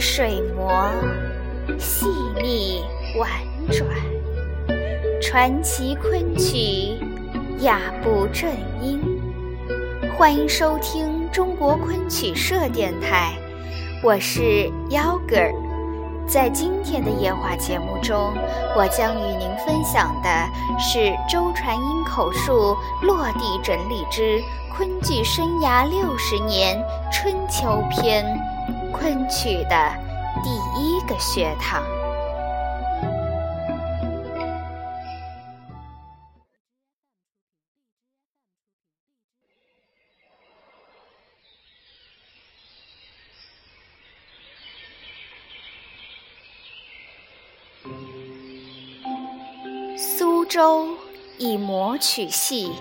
水磨，细腻婉转，传奇昆曲，雅步正音。欢迎收听中国昆曲社电台，我是幺哥儿。在今天的夜话节目中，我将与您分享的是周传英口述落地整理之昆剧生涯六十年春秋篇。昆曲的第一个学堂。苏州以魔曲戏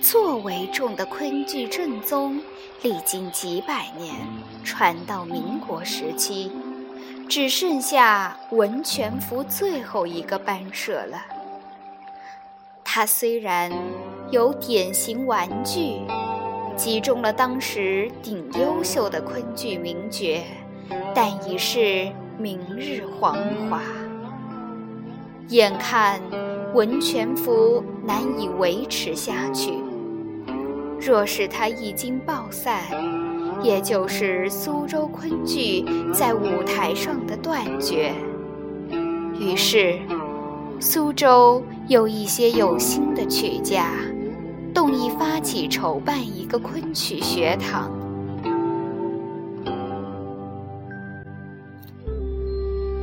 作为重的昆剧正宗。历经几百年，传到民国时期，只剩下文全福最后一个班社了。他虽然有典型玩具，集中了当时顶优秀的昆剧名角，但已是明日黄华。眼看文全福难以维持下去。若是他一经暴散，也就是苏州昆剧在舞台上的断绝。于是，苏州有一些有心的曲家，动意发起筹办一个昆曲学堂。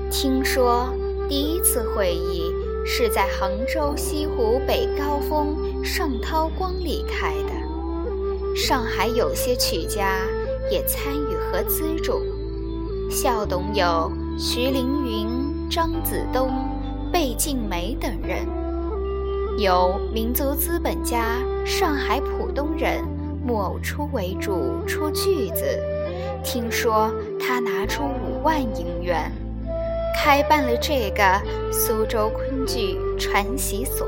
听说第一次会议是在杭州西湖北高峰盛涛光里开的。上海有些曲家也参与和资助，校董有徐凌云、张子东、贝静梅等人，由民族资本家上海浦东人木偶初为主出句子，听说他拿出五万银元，开办了这个苏州昆剧传习所。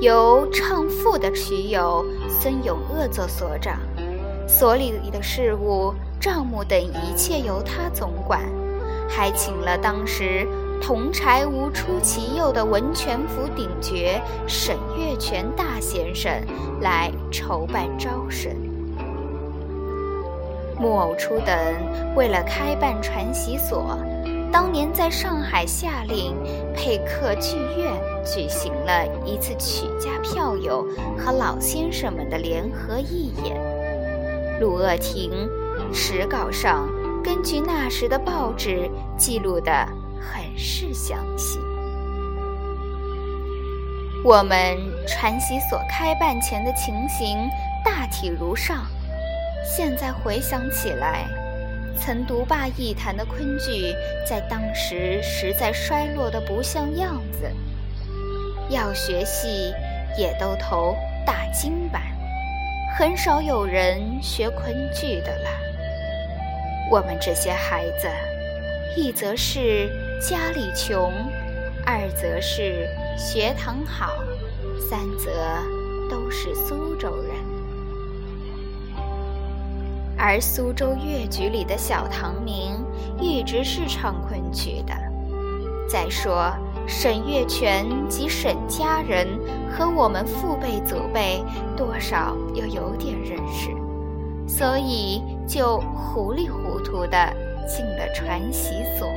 由唱赋的曲友孙永鄂做所长，所里的事务、账目等一切由他总管，还请了当时同柴无出其右的文全府顶角沈月泉大先生来筹办招生。木偶初等为了开办传习所。当年在上海下令配客剧院举行了一次曲家票友和老先生们的联合义演，陆鄂亭史稿上根据那时的报纸记录的很是详细。我们传习所开办前的情形大体如上，现在回想起来。曾独霸一坛的昆剧，在当时实在衰落的不像样子。要学戏，也都投大金版，很少有人学昆剧的了。我们这些孩子，一则是家里穷，二则是学堂好，三则都是苏州人。而苏州越剧里的小唐明一直是唱昆曲的。再说沈月泉及沈家人和我们父辈祖辈多少又有点认识，所以就糊里糊涂的进了传习所。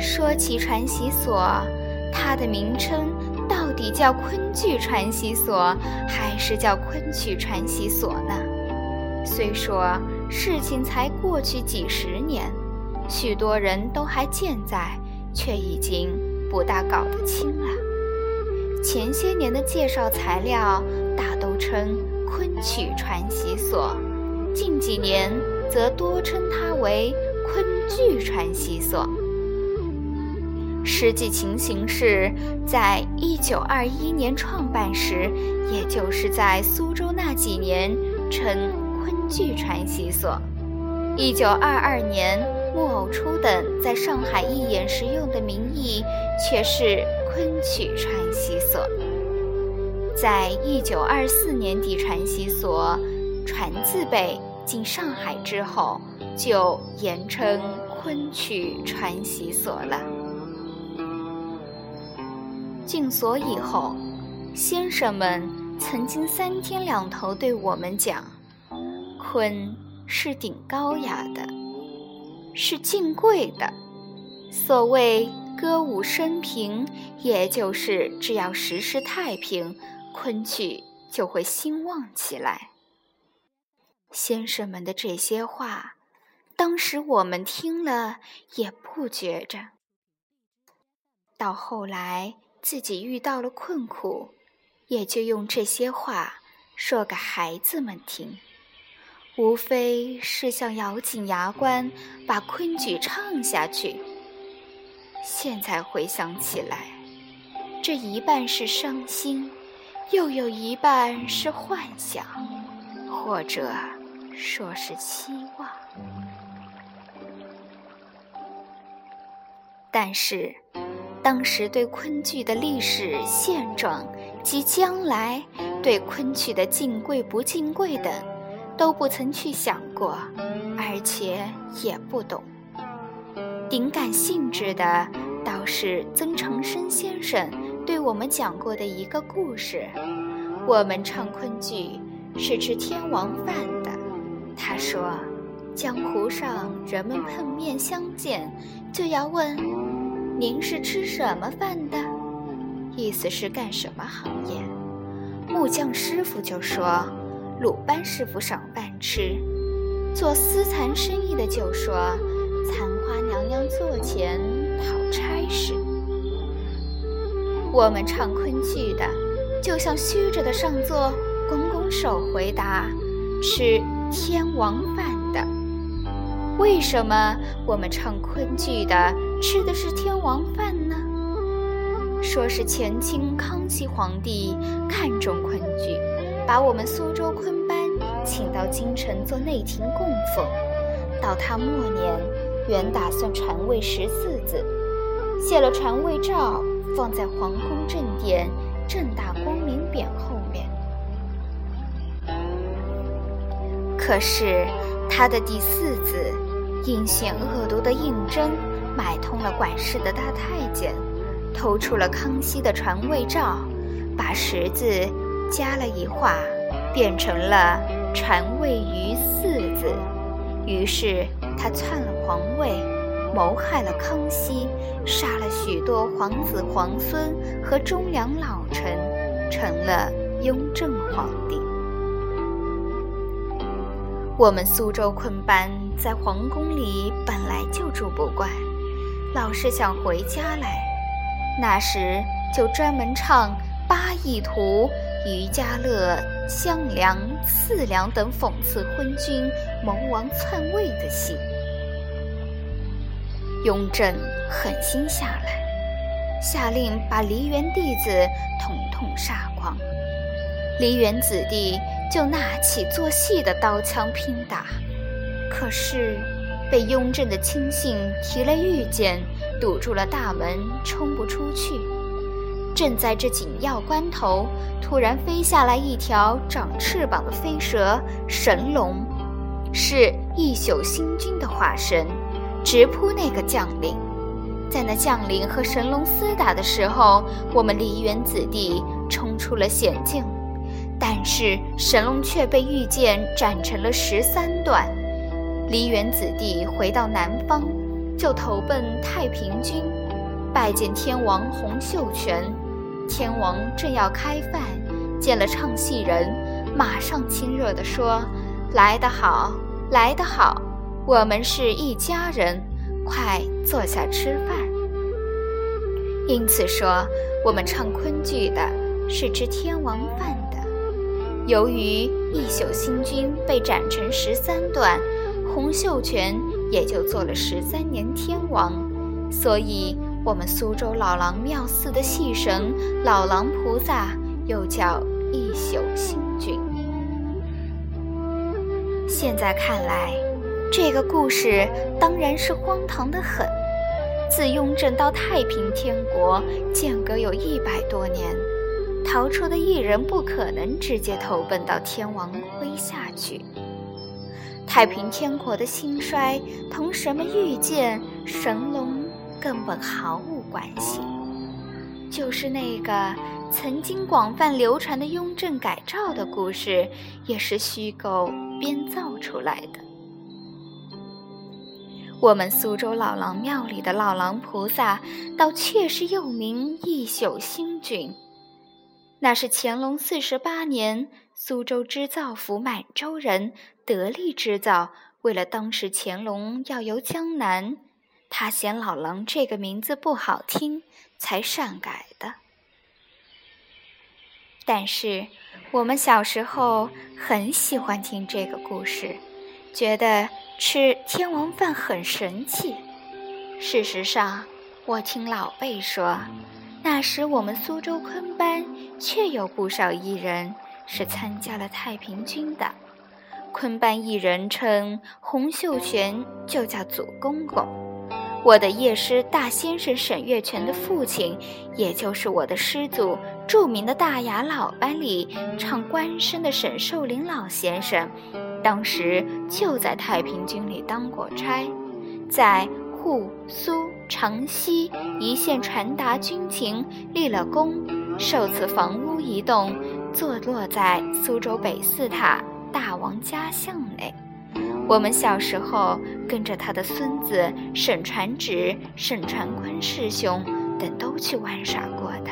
说起传习所，它的名称。到底叫昆剧传习所，还是叫昆曲传习所呢？虽说事情才过去几十年，许多人都还健在，却已经不大搞得清了。前些年的介绍材料大都称昆曲传习所，近几年则多称它为昆剧传习所。实际情形是，在一九二一年创办时，也就是在苏州那几年，称昆剧传习所。一九二二年，木偶初等在上海义演时用的名义却是昆曲传习所。在一九二四年底，传习所传字辈进上海之后，就言称昆曲传习所了。进所以后，先生们曾经三天两头对我们讲，昆是顶高雅的，是敬贵的。所谓歌舞升平，也就是只要时时太平，昆曲就会兴旺起来。先生们的这些话，当时我们听了也不觉着。到后来自己遇到了困苦，也就用这些话说给孩子们听，无非是想咬紧牙关把昆曲唱下去。现在回想起来，这一半是伤心，又有一半是幻想，或者说是期望。但是，当时对昆剧的历史现状及将来对昆曲的敬贵不敬贵等，都不曾去想过，而且也不懂。顶感兴致的倒是曾长生先生对我们讲过的一个故事。我们唱昆剧是吃天王饭的。他说，江湖上人们碰面相见，就要问：“您是吃什么饭的？”意思是干什么行业？木匠师傅就说：“鲁班师傅赏饭吃。”做私蚕生意的就说。残花娘娘座前讨差事。我们唱昆剧的，就像虚着的上座，拱拱手回答：“吃天王饭的。”为什么我们唱昆剧的吃的是天王饭呢？说是前清康熙皇帝看重昆剧，把我们苏州昆班请到京城做内廷供奉，到他末年。原打算传位十四子，写了传位诏，放在皇宫正殿正大光明匾后面。可是他的第四子，阴险恶毒的胤禛买通了管事的大太监，偷出了康熙的传位诏，把十字加了一画，变成了传位于四字。于是他篡了皇位，谋害了康熙，杀了许多皇子皇孙和忠良老臣，成了雍正皇帝。我们苏州昆班在皇宫里本来就住不惯，老是想回家来，那时就专门唱八义图。于家乐、项梁、四梁等讽刺昏君谋王篡位的戏，雍正狠心下来，下令把梨园弟子统统杀光。梨园子弟就拿起做戏的刀枪拼打，可是被雍正的亲信提了御剑，堵住了大门，冲不出去。正在这紧要关头，突然飞下来一条长翅膀的飞蛇——神龙，是一宿星君的化身，直扑那个将领。在那将领和神龙厮打的时候，我们梨园子弟冲出了险境，但是神龙却被御剑斩成了十三段。梨园子弟回到南方，就投奔太平军，拜见天王洪秀全。天王正要开饭，见了唱戏人，马上亲热地说：“来得好，来得好，我们是一家人，快坐下吃饭。”因此说，我们唱昆剧的是吃天王饭的。由于一宿星君被斩成十三段，洪秀全也就做了十三年天王，所以。我们苏州老郎庙寺的戏神老郎菩萨，又叫一宿星君。现在看来，这个故事当然是荒唐的很。自雍正到太平天国，间隔有一百多年，逃出的艺人不可能直接投奔到天王麾下去。太平天国的兴衰同什么御剑神龙根本毫无关系，就是那个曾经广泛流传的雍正改诏的故事，也是虚构编造出来的。我们苏州老郎庙里的老郎菩萨，倒确实又名一宿星君。那是乾隆四十八年，苏州织造府满洲人得力织造，为了当时乾隆要游江南，他嫌老郎这个名字不好听，才擅改的。但是我们小时候很喜欢听这个故事，觉得吃天王饭很神气。事实上，我听老辈说。那时我们苏州昆班确有不少艺人是参加了太平军的。昆班艺人称洪秀全，就叫祖公公。我的业师大先生沈月泉的父亲，也就是我的师祖，著名的大雅老班里唱官声的沈寿林老先生，当时就在太平军里当过差，在。沪、苏、城西一线传达军情，立了功，受赐房屋一栋，坐落在苏州北寺塔大王家巷内。我们小时候跟着他的孙子沈传芷、沈传坤师兄等都去玩耍过的。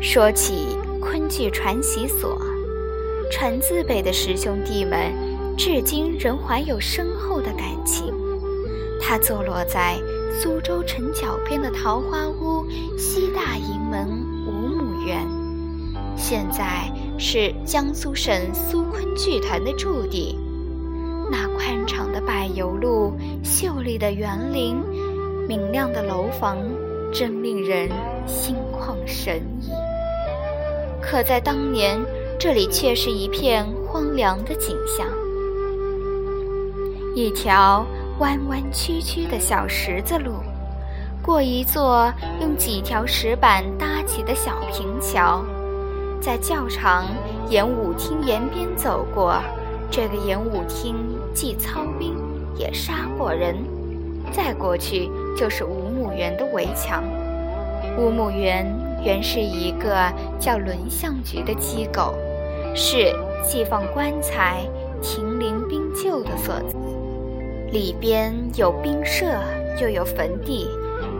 说起昆剧传习所，传字辈的师兄弟们。至今仍怀有深厚的感情。它坐落在苏州城角边的桃花坞西大营门五亩园，现在是江苏省苏昆剧团的驻地。那宽敞的柏油路、秀丽的园林、明亮的楼房，真令人心旷神怡。可在当年，这里却是一片荒凉的景象。一条弯弯曲曲的小石子路，过一座用几条石板搭起的小平桥，在教场演武厅沿边走过。这个演武厅既操兵也杀过人。再过去就是五亩园的围墙。五亩园原是一个叫轮相局的机构，是寄放棺材、停灵兵柩的所在。里边有兵舍，又有坟地，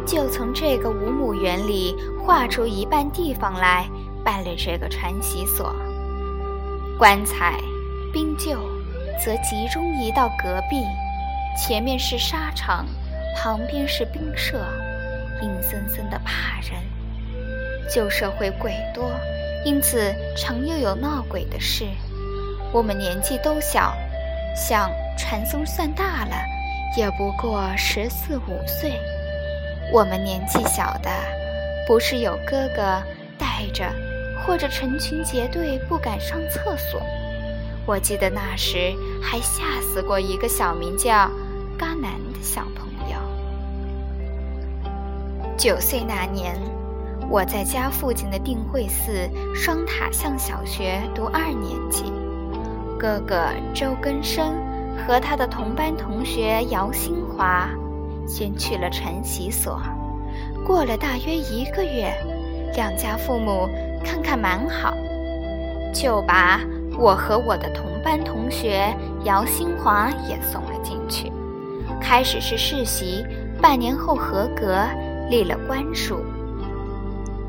就从这个五亩园里划出一半地方来办了这个传习所。棺材、兵柩则集中移到隔壁，前面是沙场，旁边是兵舍，阴森森的怕人。旧社会鬼多，因此常又有闹鬼的事。我们年纪都小，像。传宗算大了，也不过十四五岁。我们年纪小的，不是有哥哥带着，或者成群结队不敢上厕所。我记得那时还吓死过一个小名叫嘎南的小朋友。九岁那年，我在家附近的定慧寺双塔巷小学读二年级，哥哥周根生。和他的同班同学姚新华，先去了传习所。过了大约一个月，两家父母看看蛮好，就把我和我的同班同学姚新华也送了进去。开始是世袭，半年后合格，立了官署。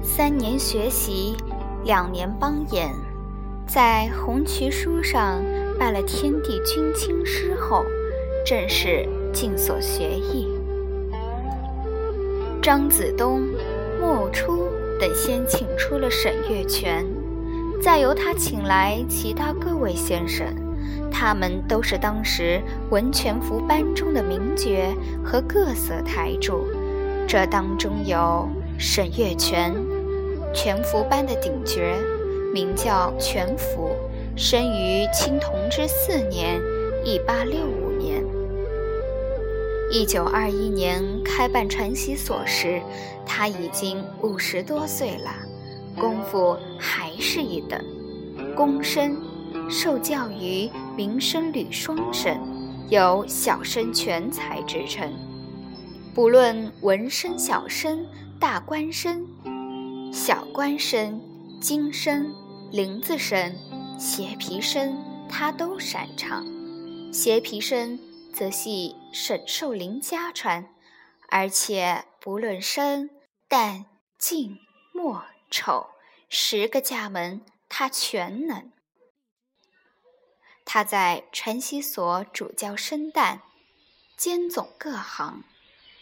三年学习，两年帮演，在红旗书上。拜了天地君亲师后，正式进所学艺。张子东、莫初等先请出了沈月泉，再由他请来其他各位先生，他们都是当时文全福班中的名角和各色台柱。这当中有沈月泉，全福班的顶角，名叫全福。生于清同治四年，一八六五年。一九二一年开办传习所时，他已经五十多岁了，功夫还是一等，躬身、受教于名声吕双省，有小生全才之称。不论文生、小生、大官生、小官生、京生、林子生、斜皮生，他都擅长。斜皮生则系沈寿林家传，而且不论生、旦、净、末、丑十个家门，他全能。他在传习所主教生旦，兼总各行，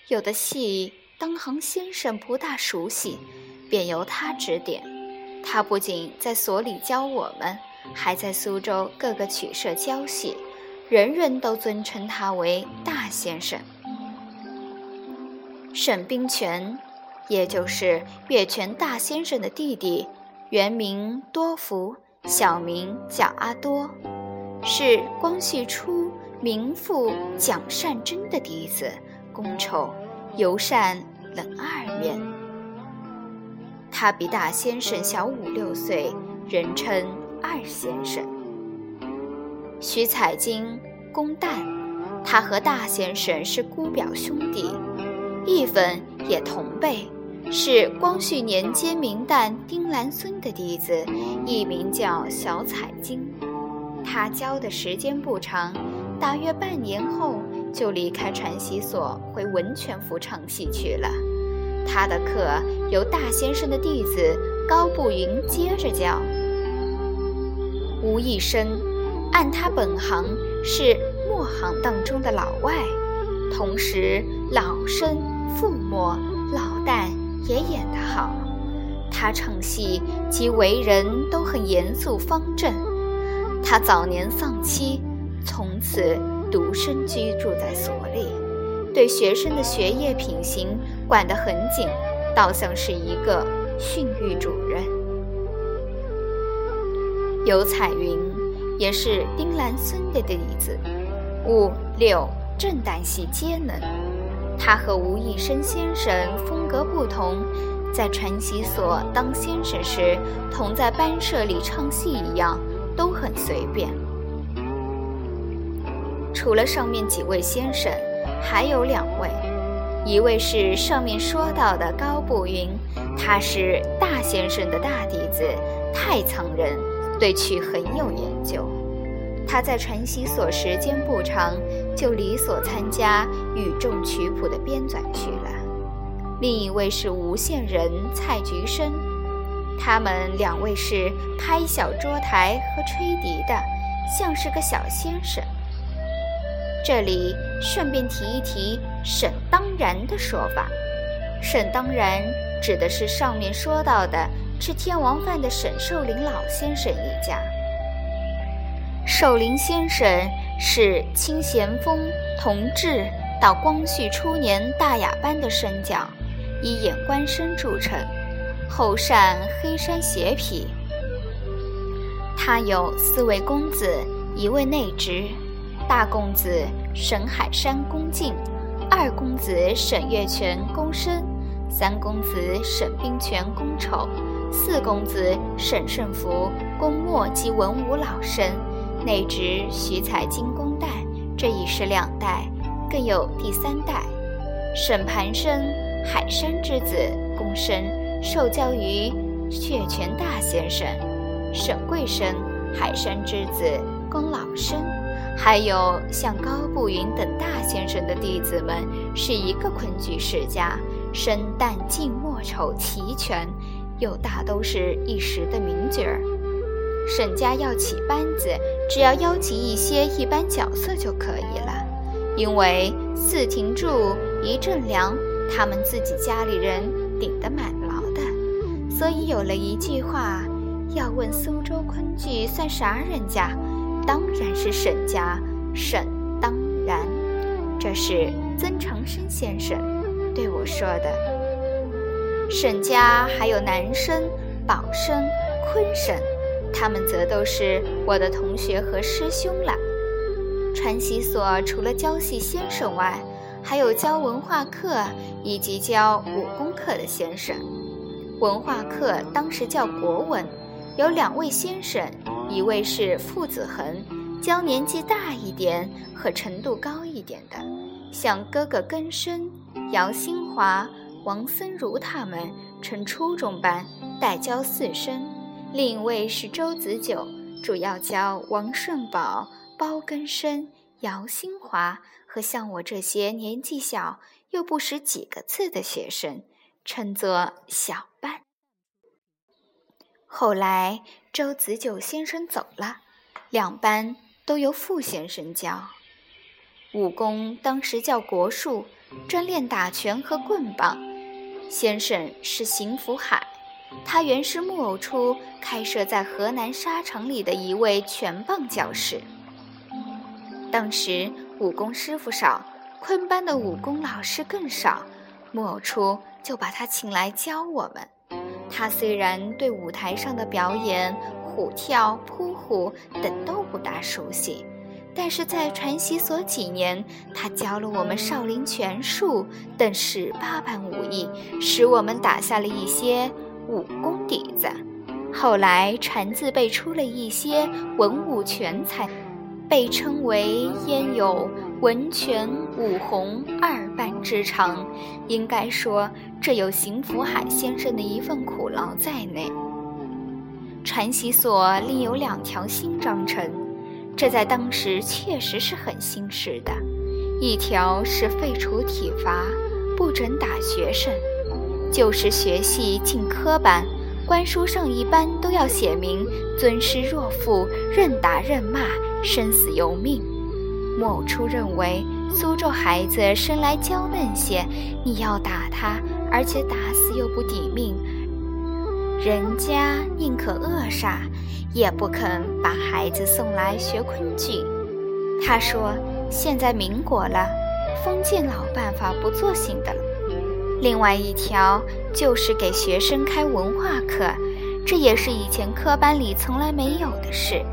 有的戏当行先生不大熟悉，便由他指点。他不仅在所里教我们，还在苏州各个曲社教戏，人人都尊称他为大先生。沈冰泉，也就是月泉大先生的弟弟，原名多福，小名叫阿多。是光绪初名父蒋善珍的嫡子，公丑，尤善冷二面。他比大先生小五六岁，人称二先生。徐彩金，公旦，他和大先生是姑表兄弟，义分也同辈，是光绪年间名旦丁兰孙的弟子，艺名叫小彩金。他教的时间不长，大约半年后就离开传习所，回文泉府唱戏去了。他的课由大先生的弟子高步云接着教。吴义生，按他本行是墨行当中的老外，同时老生、副末、老旦也演得好。他唱戏及为人都很严肃方正。他早年丧妻，从此独身居住在所里，对学生的学业品行管得很紧，倒像是一个训育主任。尤彩云也是丁兰孙的弟子，五六正旦戏皆能。他和吴义生先生风格不同，在传习所当先生时，同在班社里唱戏一样。都很随便。除了上面几位先生，还有两位，一位是上面说到的高步云，他是大先生的大弟子，太仓人，对曲很有研究。他在传习所时间不长，就离所参加与众曲谱的编纂去了。另一位是吴县人蔡菊生。他们两位是拍小桌台和吹笛的，像是个小先生。这里顺便提一提沈当然的说法，沈当然指的是上面说到的吃天王饭的沈寿林老先生一家。寿林先生是清咸丰同治到光绪初年大雅班的身教，以演官生著称。后善黑山斜皮，他有四位公子，一位内侄，大公子沈海山恭敬，二公子沈月泉公生，三公子沈冰泉公丑，四公子沈胜福公末及文武老生，内侄徐彩金公旦，这已是两代，更有第三代，沈盘生海山之子公生。受教于血泉大先生、沈贵生、海山之子公老生，还有像高步云等大先生的弟子们，是一个昆剧世家，生旦净末丑齐全，又大都是一时的名角儿。沈家要起班子，只要邀集一些一般角色就可以了，因为四亭柱一阵梁，他们自己家里人顶得满牢的。所以有了一句话，要问苏州昆剧算啥人家？当然是沈家。沈当然，这是曾长生先生对我说的。沈家还有男生宝生、坤生，他们则都是我的同学和师兄了。传习所除了教戏先生外，还有教文化课以及教武功课的先生。文化课当时叫国文，有两位先生，一位是傅子恒，教年纪大一点和程度高一点的，像哥哥根生、姚新华、王森如他们，称初中班，代教四生；另一位是周子九，主要教王顺宝、包根生、姚新华和像我这些年纪小又不识几个字的学生，称作小班。后来，周子九先生走了，两班都由傅先生教。武功当时叫国术，专练打拳和棍棒。先生是邢福海，他原是木偶初开设在河南沙城里的一位拳棒教师。当时武功师傅少，昆班的武功老师更少，木偶初就把他请来教我们。他虽然对舞台上的表演、虎跳、扑虎等都不大熟悉，但是在传习所几年，他教了我们少林拳术等十八般武艺，使我们打下了一些武功底子。后来传字辈出了一些文武全才。被称为焉有文权武弘二般之长，应该说这有邢福海先生的一份苦劳在内。传习所另有两条新章程，这在当时确实是很新式的。一条是废除体罚，不准打学生，就是学系进科班，官书上一般都要写明尊师若父，任打任骂。生死由命，木偶初认为苏州孩子生来娇嫩些，你要打他，而且打死又不抵命，人家宁可扼杀，也不肯把孩子送来学昆剧。他说：“现在民国了，封建老办法不做新的了。”另外一条就是给学生开文化课，这也是以前科班里从来没有的事。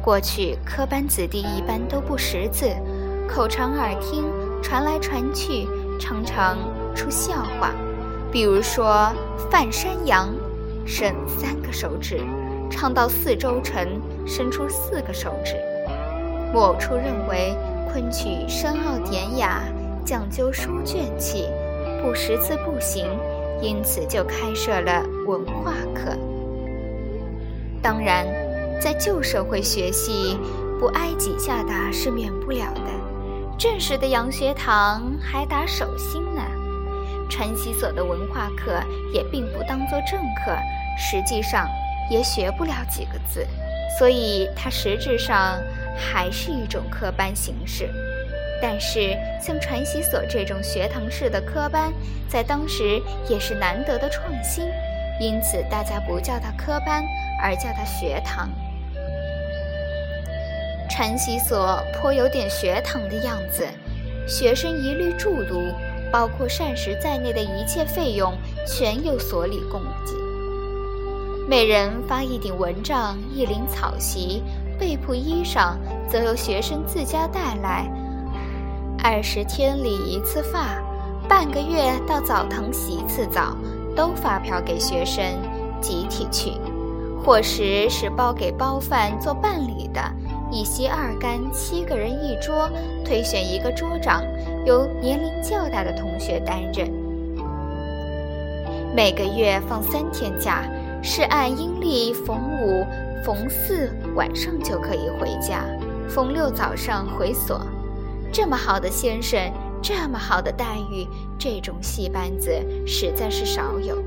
过去科班子弟一般都不识字，口传耳听，传来传去，常常出笑话。比如说范山羊，伸三个手指，唱到四周城，伸出四个手指。木偶初认为昆曲深奥典雅，讲究书卷气，不识字不行，因此就开设了文化课。当然。在旧社会学戏，不挨几下打是免不了的。正式的洋学堂还打手心呢。传习所的文化课也并不当做正课，实际上也学不了几个字，所以它实质上还是一种科班形式。但是像传习所这种学堂式的科班，在当时也是难得的创新，因此大家不叫它科班，而叫它学堂。传习所颇有点学堂的样子，学生一律住读，包括膳食在内的一切费用全由所里供给。每人发一顶蚊帐、一领草席，被铺衣裳则由学生自家带来。二十天理一次发，半个月到澡堂洗一次澡，都发票给学生集体去。伙食是包给包饭做办理的。一席二干，七个人一桌，推选一个桌长，由年龄较大的同学担任。每个月放三天假，是按阴历逢五、逢四晚上就可以回家，逢六早上回所。这么好的先生，这么好的待遇，这种戏班子实在是少有。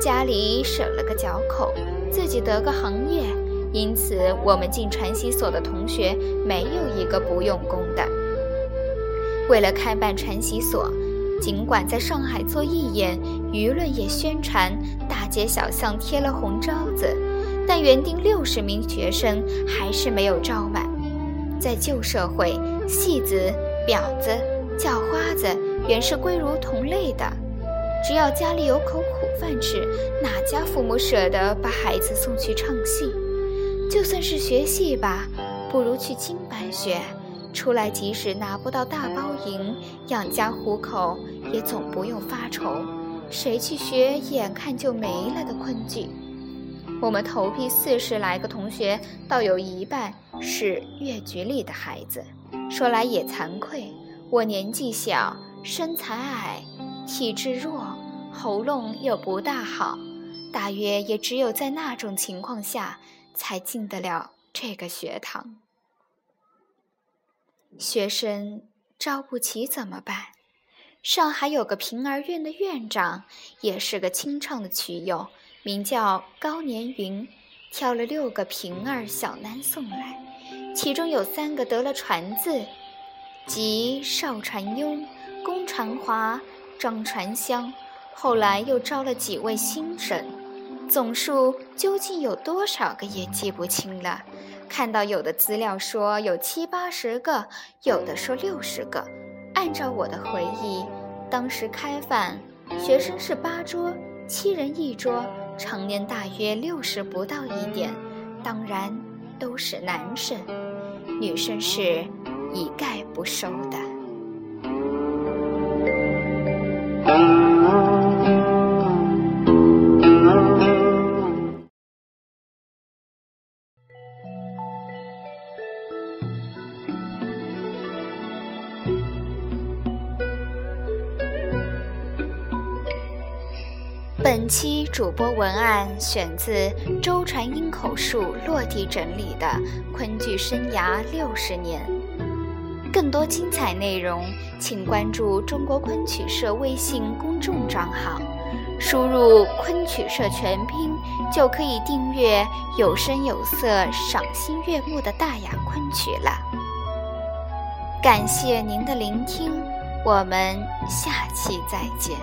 家里省了个脚口，自己得个行业。因此，我们进传习所的同学没有一个不用功的。为了开办传习所，尽管在上海做义演，舆论也宣传，大街小巷贴了红招子，但原定六十名学生还是没有招满。在旧社会，戏子、婊子、叫花子原是归如同类的，只要家里有口苦饭吃，哪家父母舍得把孩子送去唱戏？就算是学戏吧，不如去京班学，出来即使拿不到大包银，养家糊口也总不用发愁。谁去学眼看就没了的昆剧？我们头批四十来个同学，倒有一半是越局里的孩子。说来也惭愧，我年纪小，身材矮，体质弱，喉咙又不大好，大约也只有在那种情况下才进得了这个学堂。学生招不起怎么办？上海有个平儿院的院长，也是个清唱的曲友。名叫高年云，挑了六个平儿小男送来，其中有三个得了传字，即邵传庸、龚传华、张传香。后来又招了几位新生，总数究竟有多少个也记不清了。看到有的资料说有七八十个，有的说六十个。按照我的回忆，当时开饭，学生是八桌，七人一桌。成年大约六十不到一点，当然都是男生，女生是一概不收的。本期主播文案选自周传英口述落地整理的昆剧生涯六十年。更多精彩内容，请关注中国昆曲社微信公众账号，输入“昆曲社”全拼，就可以订阅有声有色、赏心悦目的大雅昆曲了。感谢您的聆听，我们下期再见。